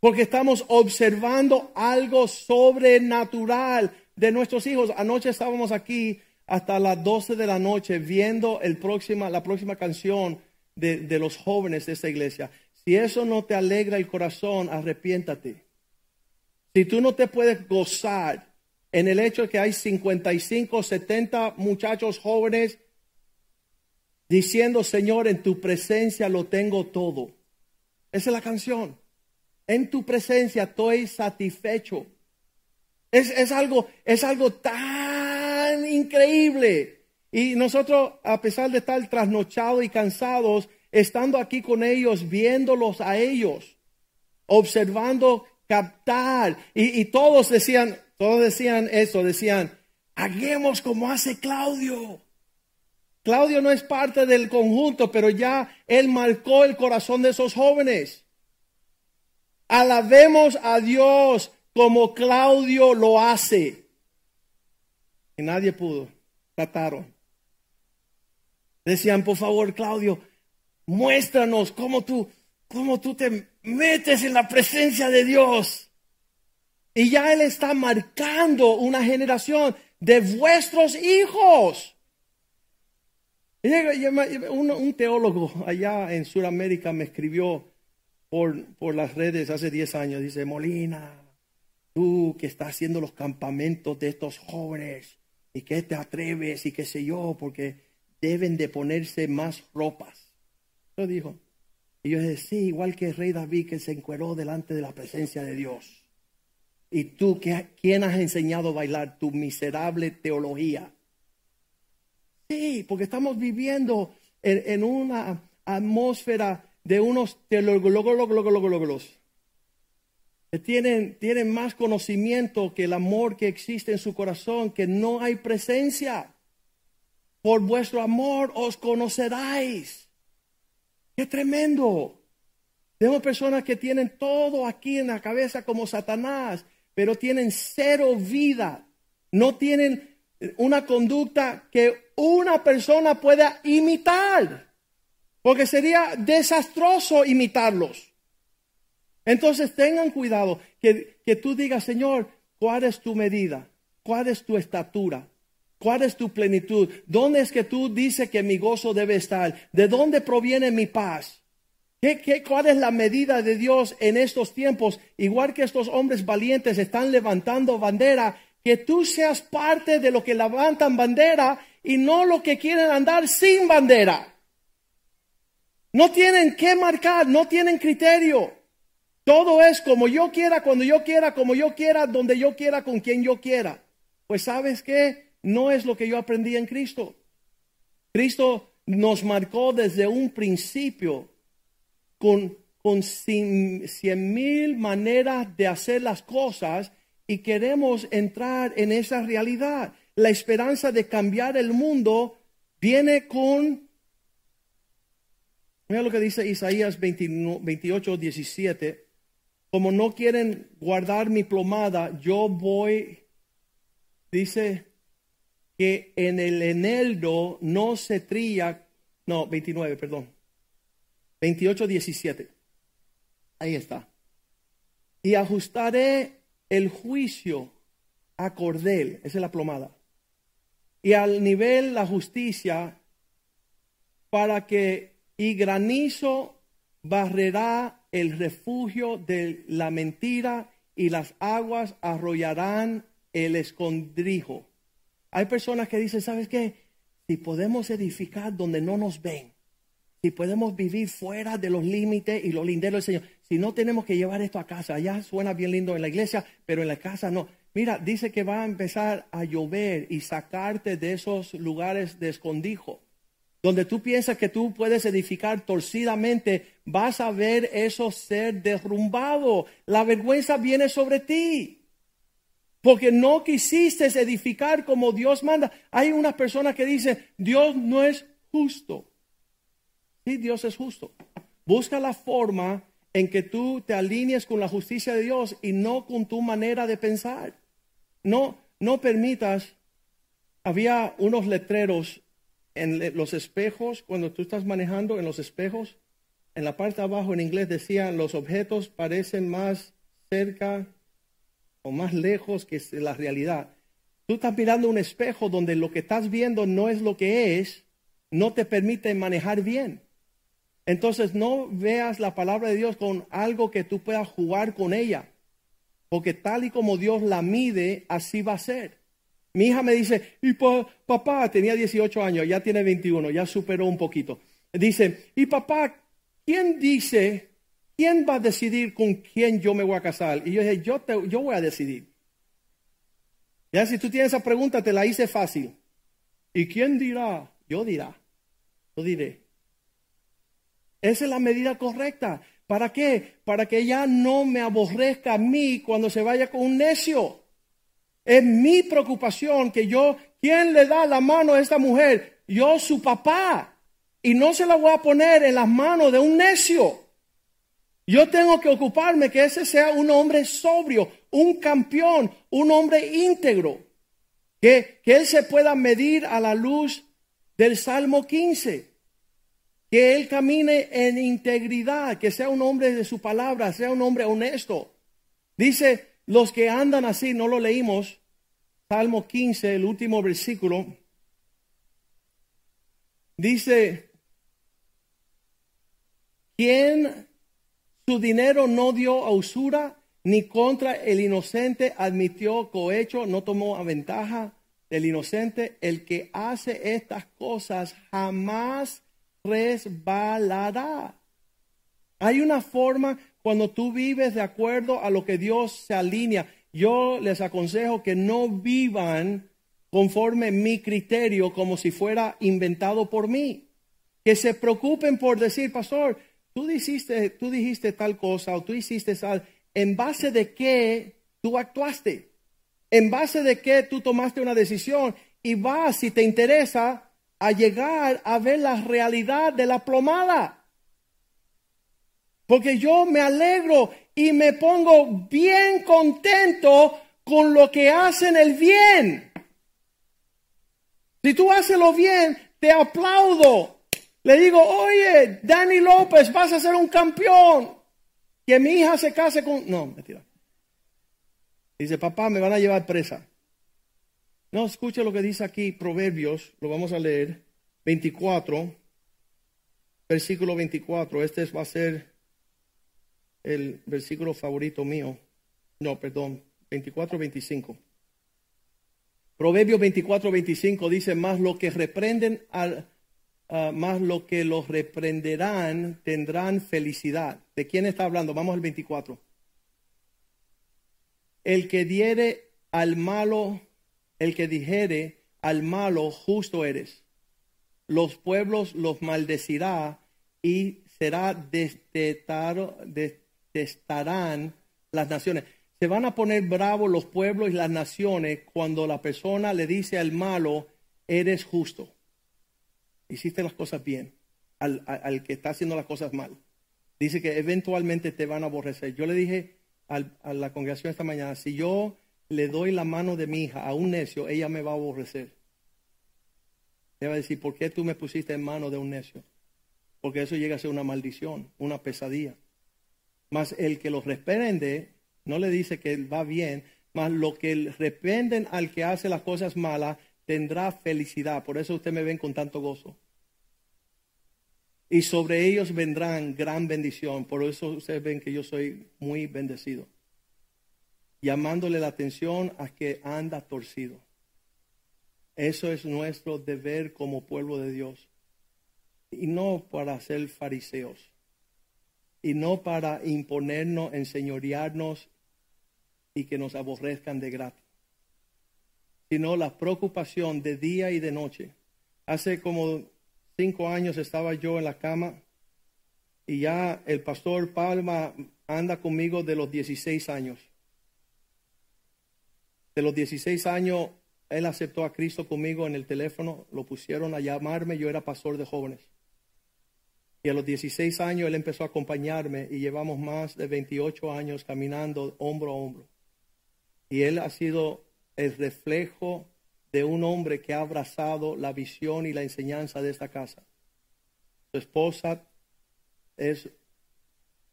Porque estamos observando algo sobrenatural de nuestros hijos. Anoche estábamos aquí hasta las 12 de la noche viendo el próxima, la próxima canción de, de los jóvenes de esta iglesia. Si eso no te alegra el corazón, arrepiéntate. Si tú no te puedes gozar en el hecho de que hay 55, 70 muchachos jóvenes diciendo, Señor, en tu presencia lo tengo todo. Esa es la canción. en tu presencia estoy satisfecho. Es, es, algo, es algo tan increíble. Y nosotros, a pesar de estar trasnochados y cansados, estando aquí con ellos, viéndolos a ellos, observando, captar. Y, todos decían, todos decían eso, decían, hagamos como hace Claudio. Claudio no es parte del conjunto, pero ya él marcó el corazón de esos jóvenes. Alabemos a Dios como Claudio lo hace. Y nadie pudo. Trataron. Decían, por favor, Claudio, muéstranos cómo tú, cómo tú te metes en la presencia de Dios. Y ya Él está marcando una generación de vuestros hijos. Un, un teólogo allá en Sudamérica me escribió por, por las redes hace 10 años. Dice, Molina, tú que estás haciendo los campamentos de estos jóvenes y que te atreves y qué sé yo, porque deben de ponerse más ropas. Lo dijo. Y yo dije, sí, igual que el rey David que se encueró delante de la presencia de Dios. Y tú, ¿quién has enseñado a bailar tu miserable teología? Sí, porque estamos viviendo en, una atmósfera de unos tienen, tienen más conocimiento que el amor que existe en su corazón, que no hay presencia. Por vuestro amor os conoceráis. Qué tremendo. Tenemos personas que tienen todo aquí en la cabeza como Satanás, pero tienen cero vida. No tienen una conducta que una persona pueda imitar, porque sería desastroso imitarlos. Entonces tengan cuidado que, que tú digas, Señor, ¿cuál es tu medida? ¿Cuál es tu estatura? ¿Cuál es tu plenitud? ¿Dónde es que tú dices que mi gozo debe estar? ¿De dónde proviene mi paz? ¿Qué, qué, cuál es la medida de Dios en estos tiempos? Igual que estos hombres valientes están levantando bandera, que tú seas parte de lo que levantan bandera y no lo que quieren andar sin bandera. No tienen que marcar, no tienen criterio. Todo es como yo quiera, cuando yo quiera, como yo quiera, donde yo quiera, con quien yo quiera. Pues sabes qué, no es lo que yo aprendí en Cristo. Cristo nos marcó desde un principio con, cien mil maneras de hacer las cosas y queremos entrar en esa realidad. La esperanza de cambiar el mundo viene con... Mira lo que dice Isaías 28, 17. Como no quieren guardar mi plomada, yo voy, dice que en el eneldo no se trilla, no, 29, perdón. 28, 17. Ahí está. Y ajustaré el juicio a cordel, esa es la plomada, y al nivel la justicia para que y granizo barrerá el refugio de la mentira y las aguas arrollarán el escondrijo. Hay personas que dicen, ¿sabes qué? Si podemos edificar donde no nos ven, si podemos vivir fuera de los límites y los linderos del Señor, si no tenemos que llevar esto a casa, allá suena bien lindo en la iglesia, pero en la casa no. Mira, dice que va a empezar a llover y sacarte de esos lugares de escondijo. Donde tú piensas que tú puedes edificar torcidamente, vas a ver eso ser derrumbado. La vergüenza viene sobre ti. Porque no quisiste edificar como Dios manda. Hay unas personas que dicen, Dios no es justo. Sí, Dios es justo. Busca la forma en que tú te alinees con la justicia de Dios y no con tu manera de pensar. No, no permitas. Había unos letreros en los espejos, cuando tú estás manejando en los espejos, en la parte abajo en inglés decían los objetos parecen más cerca o más lejos que la realidad. Tú estás mirando un espejo donde lo que estás viendo no es lo que es, no te permite manejar bien. Entonces no veas la palabra de Dios con algo que tú puedas jugar con ella. Porque tal y como Dios la mide, así va a ser. Mi hija me dice, y papá, tenía 18 años, ya tiene 21, ya superó un poquito. Dice, y papá, ¿quién dice ¿quién va a decidir con quién yo me voy a casar? Y yo dije, yo, te, yo voy a decidir. Ya si tú tienes esa pregunta, te la hice fácil. ¿Y quién dirá? Yo dirá. Yo diré. Esa es la medida correcta. ¿Para qué? Para que ella no me aborrezca a mí cuando se vaya con un necio. Es mi preocupación que yo, ¿quién le da la mano a esta mujer? Yo, su papá. Y no se la voy a poner en las manos de un necio. Yo tengo que ocuparme que ese sea un hombre sobrio, un campeón, un hombre íntegro. Que, que él se pueda medir a la luz del Salmo 15. Que él camine en integridad, que sea un hombre de su palabra, sea un hombre honesto. Dice, los que andan así, no lo leímos, Salmo 15, el último versículo, dice, ¿quién su dinero no dio a usura, ni contra el inocente admitió cohecho, no tomó a ventaja del inocente? El que hace estas cosas jamás resbalará. Hay una forma cuando tú vives de acuerdo a lo que Dios se alinea. Yo les aconsejo que no vivan conforme mi criterio como si fuera inventado por mí. Que se preocupen por decir, pastor, tú dijiste, tú dijiste tal cosa o tú hiciste tal. ¿En base de qué tú actuaste? ¿En base de qué tú tomaste una decisión? Y vas, si te interesa, a llegar a ver la realidad de la plomada. Porque yo me alegro y me pongo bien contento con lo que hacen el bien. Si tú haces lo bien, te aplaudo. Le digo, oye, Dani López, vas a ser un campeón. Que mi hija se case con... No, mentira. Dice, papá, me van a llevar presa. No, escuche lo que dice aquí Proverbios, lo vamos a leer, 24, versículo 24. Este va a ser el versículo favorito mío. No, perdón, 24, 25. Proverbios 24, 25 dice, más lo que reprenden al, ah, más lo que los reprenderán tendrán felicidad. ¿De quién está hablando? Vamos al 24. El que diere al malo el que dijere al malo, justo eres. Los pueblos los maldecirá y será destetado, detestarán las naciones. Se van a poner bravos los pueblos y las naciones cuando la persona le dice al malo, eres justo. Hiciste las cosas bien, al, al que está haciendo las cosas mal. Dice que eventualmente te van a aborrecer. Yo le dije a la congregación esta mañana, si yo le doy la mano de mi hija a un necio, ella me va a aborrecer. Ella va a decir, ¿por qué tú me pusiste en mano de un necio? Porque eso llega a ser una maldición, una pesadilla. Mas el que lo reprende, no le dice que va bien, mas lo que reprenden al que hace las cosas malas, tendrá felicidad. Por eso usted me ven con tanto gozo. Y sobre ellos vendrán gran bendición. Por eso ustedes ven que yo soy muy bendecido llamándole la atención a que anda torcido. Eso es nuestro deber como pueblo de Dios. Y no para ser fariseos. Y no para imponernos, enseñorearnos y que nos aborrezcan de gratis. Sino la preocupación de día y de noche. Hace como cinco años estaba yo en la cama y ya el pastor Palma anda conmigo de los 16 años de los 16 años, él aceptó a Cristo conmigo en el teléfono, lo pusieron a llamarme, yo era pastor de jóvenes. Y a los 16 años él empezó a acompañarme y llevamos más de 28 años caminando hombro a hombro. Y él ha sido el reflejo de un hombre que ha abrazado la visión y la enseñanza de esta casa. Su esposa es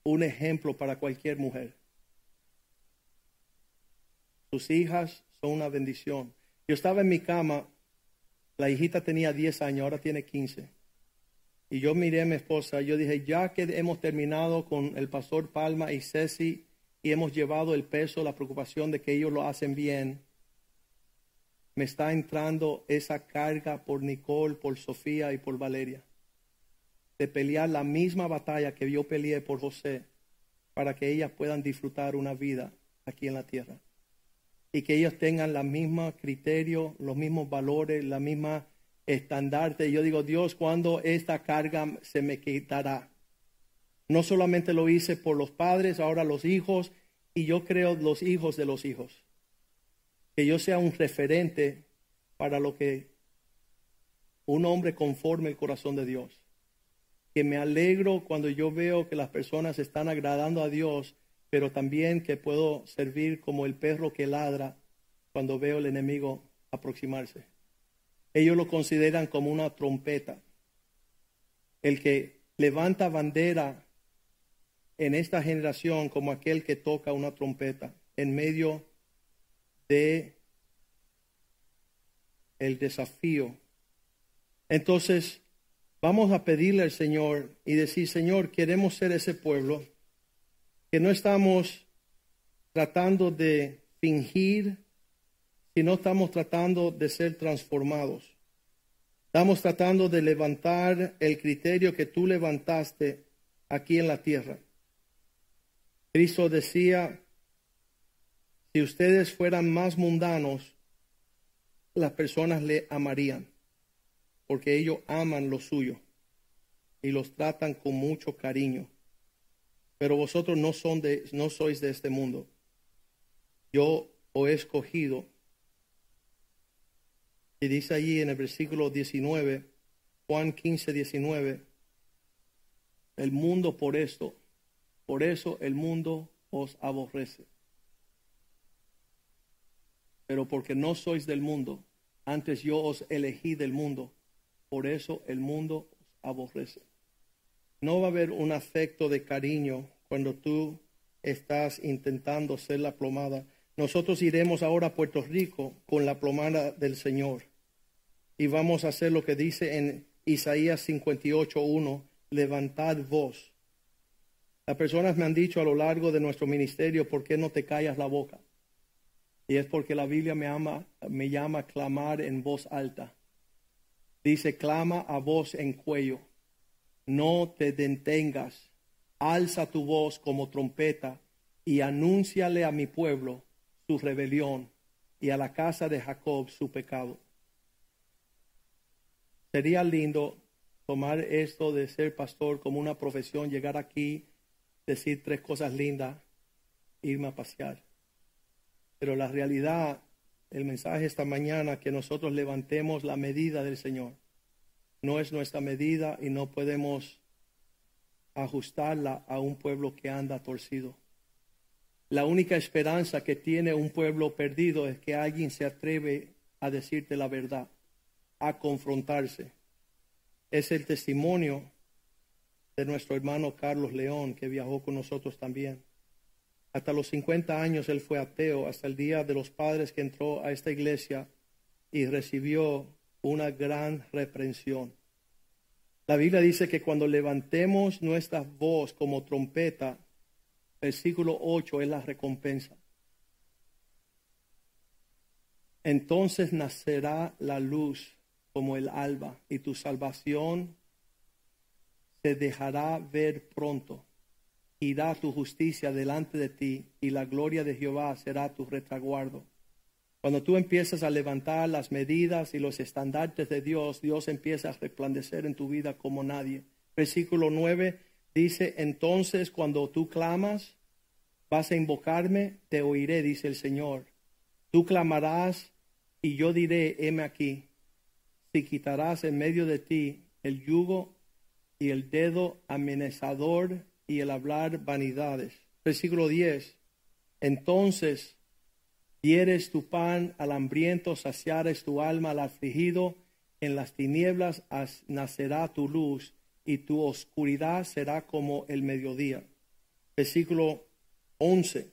un ejemplo para cualquier mujer. Sus hijas son una bendición. Yo estaba en mi cama, la hijita tenía 10 años, ahora tiene 15. Y yo miré a mi esposa, yo dije, ya que hemos terminado con el pastor Palma y Ceci y hemos llevado el peso, la preocupación de que ellos lo hacen bien, me está entrando esa carga por Nicole, por Sofía y por Valeria. De pelear la misma batalla que yo peleé por José para que ellas puedan disfrutar una vida aquí en la tierra. Y que ellos tengan los mismos criterios, los mismos valores, la misma estandarte. Yo digo, Dios, cuando esta carga se me quitará? No solamente lo hice por los padres, ahora los hijos, y yo creo los hijos de los hijos. Que yo sea un referente para lo que un hombre conforme el corazón de Dios. Que me alegro cuando yo veo que las personas están agradando a Dios, pero también que puedo servir como el perro que ladra cuando veo el enemigo aproximarse. Ellos lo consideran como una trompeta. El que levanta bandera en esta generación como aquel que toca una trompeta en medio de el desafío. Entonces, vamos a pedirle al Señor y decir, Señor, queremos ser ese pueblo que no estamos tratando de fingir, sino estamos tratando de ser transformados. Estamos tratando de levantar el criterio que tú levantaste aquí en la tierra. Cristo decía, si ustedes fueran más mundanos, las personas le amarían, porque ellos aman lo suyo y los tratan con mucho cariño. Pero vosotros no, son de, no sois de este mundo. Yo os he escogido. Y dice allí en el versículo 19, Juan 15, 19, el mundo por esto por eso el mundo os aborrece. Pero porque no sois del mundo, antes yo os elegí del mundo, por eso el mundo os aborrece. No va a haber un afecto de cariño cuando tú estás intentando ser la plomada. Nosotros iremos ahora a Puerto Rico con la plomada del Señor y vamos a hacer lo que dice en Isaías 58.1, levantad voz las personas me han dicho a lo largo de nuestro ministerio, ¿por qué no te callas la boca? Y es porque la Biblia me, ama, me llama a clamar en voz alta. Dice, clama a voz en cuello. No te detengas. Alza tu voz como trompeta y anúnciale a mi pueblo su rebelión y a la casa de Jacob su pecado. Sería lindo tomar esto de ser pastor como una profesión, llegar aquí decir tres cosas lindas, irme a pasear. Pero la realidad, el mensaje esta mañana, que nosotros levantemos la medida del Señor. No es nuestra medida y no podemos ajustarla a un pueblo que anda torcido. La única esperanza que tiene un pueblo perdido es que alguien se atreve a decirte la verdad, a confrontarse. Es el testimonio de nuestro hermano Carlos León, que viajó con nosotros también. Hasta los 50 años él fue ateo, hasta el día de los padres que entró a esta iglesia y recibió una gran reprensión. La Biblia dice que cuando levantemos nuestra voz como trompeta, versículo 8 es la recompensa. Entonces nacerá la luz como el alba y tu salvación te dejará ver pronto. Irá tu justicia delante de ti y la gloria de Jehová será tu retaguardo. Cuando tú empiezas a levantar las medidas y los estandartes de Dios, Dios empieza a resplandecer en tu vida como nadie. Versículo 9 dice, entonces cuando tú clamas, vas a invocarme, te oiré, dice el Señor. Tú clamarás y yo diré, heme aquí. Si quitarás en medio de ti el yugo y el dedo amenazador y el hablar vanidades. Versículo 10. Entonces dieres tu pan al hambriento, saciares tu alma al afligido, en las tinieblas nacerá tu luz y tu oscuridad será como el mediodía. Versículo 11.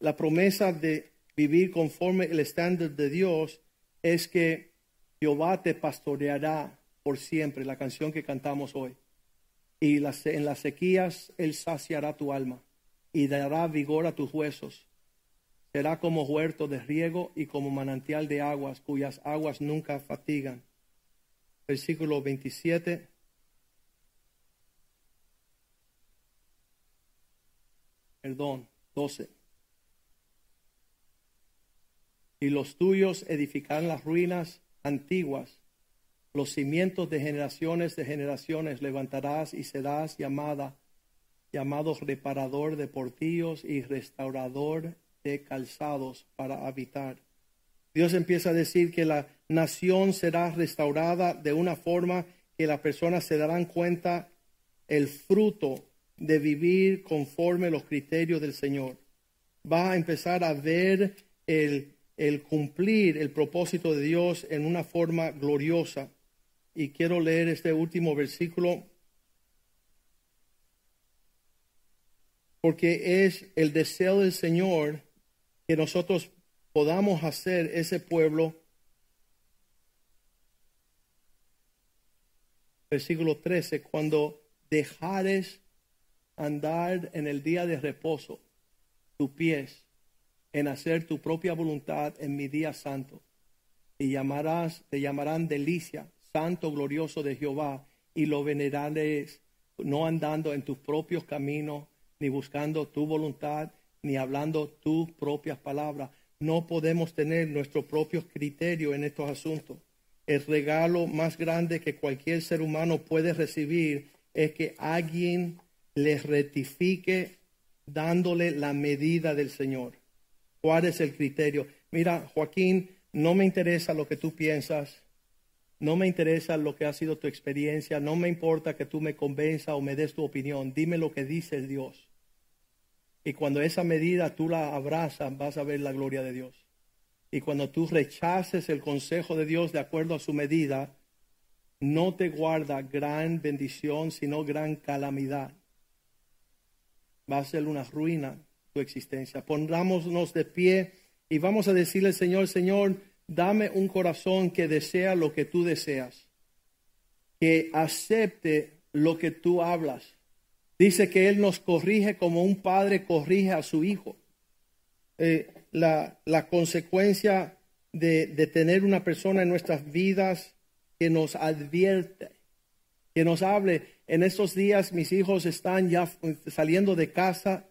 La promesa de vivir conforme el estándar de Dios es que Jehová te pastoreará por siempre, la canción que cantamos hoy. Y en las sequías Él saciará tu alma y dará vigor a tus huesos. Será como huerto de riego y como manantial de aguas, cuyas aguas nunca fatigan. Versículo 27. Perdón, 12. Y los tuyos edificarán las ruinas antiguas, los cimientos de generaciones de generaciones levantarás y serás llamada, llamado reparador de portillos y restaurador de calzados para habitar. Dios empieza a decir que la nación será restaurada de una forma que las personas se darán cuenta el fruto de vivir conforme los criterios del Señor. Va a empezar a ver el, el cumplir el propósito de Dios en una forma gloriosa. Y quiero leer este último versículo porque es el deseo del Señor que nosotros podamos hacer ese pueblo. Versículo 13, cuando dejares andar en el día de reposo tus pies en hacer tu propia voluntad en mi día santo. Y llamarás, te llamarán delicia, santo glorioso de Jehová, y lo veneraréis, no andando en tus propios caminos, ni buscando tu voluntad, ni hablando tus propias palabras. No podemos tener nuestro propio criterio en estos asuntos. El regalo más grande que cualquier ser humano puede recibir es que alguien le rectifique dándole la medida del Señor. ¿Cuál es el criterio? Mira, Joaquín, no me interesa lo que tú piensas, no me interesa lo que ha sido tu experiencia, no me importa que tú me convenza o me des tu opinión, dime lo que dice Dios. Y cuando esa medida tú la abrazas, vas a ver la gloria de Dios. Y cuando tú rechaces el consejo de Dios de acuerdo a su medida, no te guarda gran bendición, sino gran calamidad. Va a ser una ruina tu existencia. Pongámonos de pie y vamos a decirle al Señor, Señor, dame un corazón que desea lo que tú deseas, que acepte lo que tú hablas. Dice que Él nos corrige como un padre corrige a su hijo. Eh, la, la, consecuencia de, de tener una persona en nuestras vidas que nos advierte, que nos hable. En estos días mis hijos están ya saliendo de casa,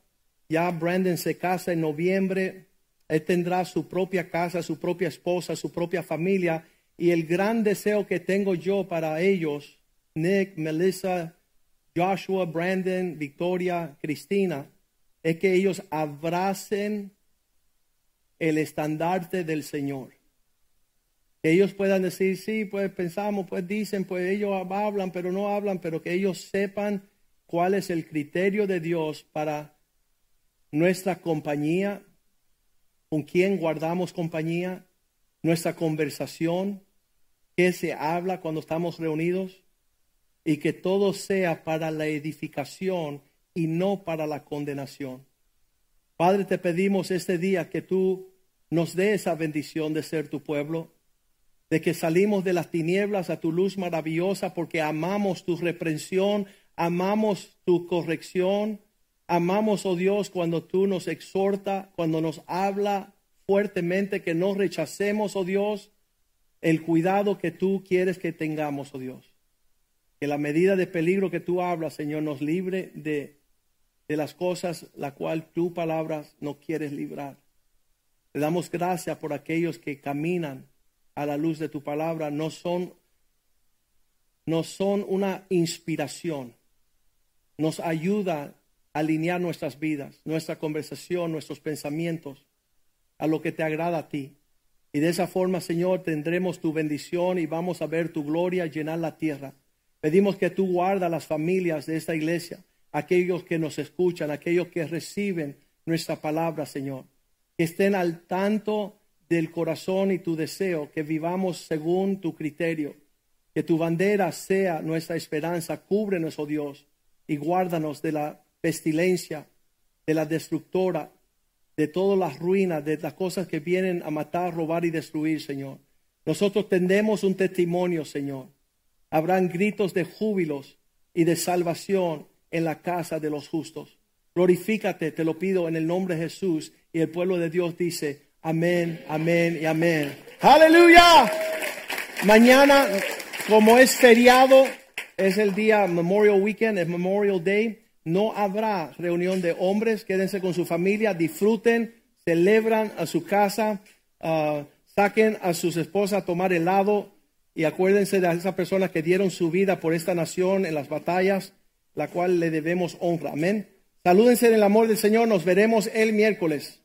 ya Brandon se casa en noviembre, él tendrá su propia casa, su propia esposa, su propia familia, y el gran deseo que tengo yo para ellos, Nick, Melissa, Joshua, Brandon, Victoria, Cristina, es que ellos abracen el estandarte del Señor. Ellos puedan decir, sí, pues pensamos, pues dicen, pues ellos hablan, pero no hablan, pero que ellos sepan cuál es el criterio de Dios para nuestra compañía, con quién guardamos compañía, nuestra conversación, qué se habla cuando estamos reunidos, y que todo sea para la edificación y no para la condenación. Padre, te pedimos este día que tú nos dé esa bendición de ser tu pueblo de que salimos de las tinieblas a tu luz maravillosa porque amamos tu reprensión, amamos tu corrección, amamos, oh Dios, cuando tú nos exhorta, cuando nos habla fuertemente, que no rechacemos, oh Dios, el cuidado que tú quieres que tengamos, oh Dios. Que la medida de peligro que tú hablas, Señor, nos libre de, de las cosas la cual tu palabras no quieres librar. Te damos gracias por aquellos que caminan a la luz de tu palabra no son, no son una inspiración. Nos ayuda a alinear nuestras vidas, nuestra conversación, nuestros pensamientos a lo que te agrada a ti. Y de esa forma, Señor, tendremos tu bendición y vamos a ver tu gloria llenar la tierra. Pedimos que tú guarda las familias de esta iglesia, aquellos que nos escuchan, aquellos que reciben nuestra palabra, Señor. Que estén al tanto del corazón y tu deseo, que vivamos según tu criterio, que tu bandera sea nuestra esperanza, cúbrenos, oh Dios, y guárdanos de la pestilencia, de la destructora, de todas las ruinas, de las cosas que vienen a matar, robar y destruir, Señor. Nosotros tendemos un testimonio, Señor. Habrán gritos de júbilos y de salvación en la casa de los justos. Glorifícate, te lo pido en el nombre de Jesús. Y el pueblo de Dios dice, Amén, amén y amén. Aleluya. Mañana, como es feriado, es el día Memorial Weekend, es Memorial Day. no habrá reunión de hombres. Quédense con su familia, disfruten, celebran a su casa, ah, saquen a sus esposas a tomar helado y acuérdense de esas personas que dieron su vida por esta nación en las batallas, la cual le debemos honra. Amén. Salúdense en el amor del Señor. Nos veremos el miércoles.